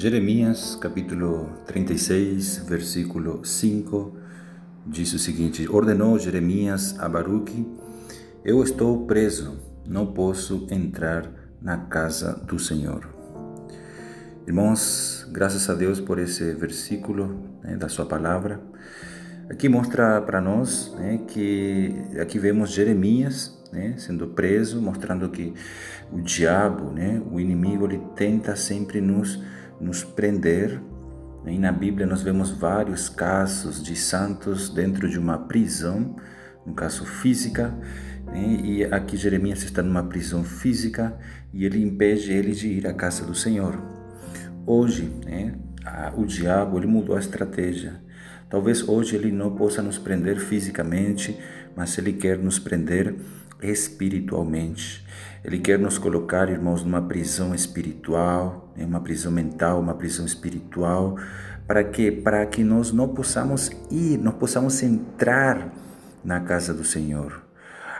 Jeremias capítulo 36, versículo 5 diz o seguinte: Ordenou Jeremias a Baruque: Eu estou preso, não posso entrar na casa do Senhor. Irmãos, graças a Deus por esse versículo né, da Sua palavra. Aqui mostra para nós né, que aqui vemos Jeremias né, sendo preso, mostrando que o diabo, né, o inimigo, ele tenta sempre nos nos prender. E na Bíblia nós vemos vários casos de santos dentro de uma prisão, no caso física, né? e aqui Jeremias está numa prisão física e ele impede ele de ir à casa do Senhor. Hoje, né, o diabo ele mudou a estratégia. Talvez hoje ele não possa nos prender fisicamente, mas ele quer nos prender espiritualmente. Ele quer nos colocar, irmãos, numa prisão espiritual, em uma prisão mental, uma prisão espiritual, para que para que nós não possamos ir, não possamos entrar na casa do Senhor.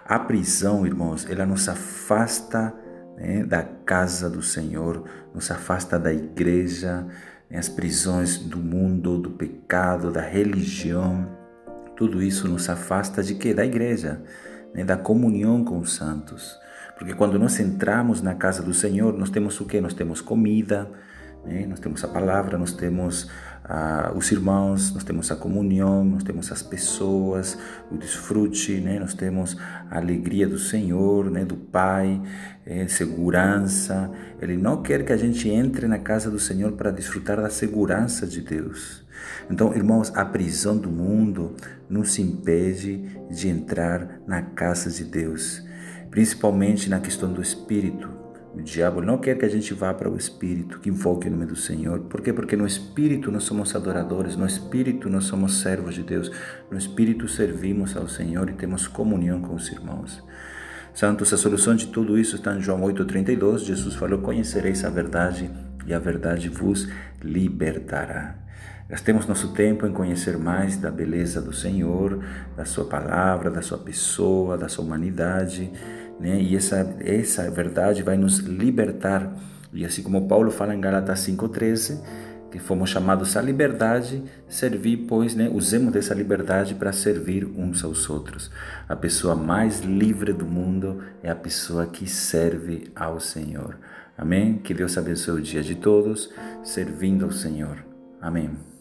A prisão, irmãos, ela nos afasta né, da casa do Senhor, nos afasta da igreja, né, as prisões do mundo, do pecado, da religião. Tudo isso nos afasta de quê? Da igreja né, da comunhão com os santos. Porque quando nós entramos na casa do Senhor, nós temos o que? Nós temos comida, né? nós temos a palavra, nós temos ah, os irmãos, nós temos a comunhão, nós temos as pessoas, o desfrute, né? nós temos a alegria do Senhor, né? do Pai, é, segurança. Ele não quer que a gente entre na casa do Senhor para desfrutar da segurança de Deus. Então, irmãos, a prisão do mundo nos impede de entrar na casa de Deus, principalmente na questão do espírito. O diabo não quer que a gente vá para o Espírito, que invoque o nome do Senhor. Por quê? Porque no Espírito nós somos adoradores, no Espírito nós somos servos de Deus, no Espírito servimos ao Senhor e temos comunhão com os irmãos. Santos, a solução de tudo isso está em João 8,32. Jesus falou: Conhecereis a verdade e a verdade vos libertará. Gastemos nosso tempo em conhecer mais da beleza do Senhor, da Sua palavra, da Sua pessoa, da Sua humanidade, né? E essa, essa verdade vai nos libertar. E assim como Paulo fala em Gálatas 5,13, que fomos chamados à liberdade, servir, pois, né, usemos dessa liberdade para servir uns aos outros. A pessoa mais livre do mundo é a pessoa que serve ao Senhor. Amém? Que Deus abençoe o dia de todos, servindo ao Senhor. Amém.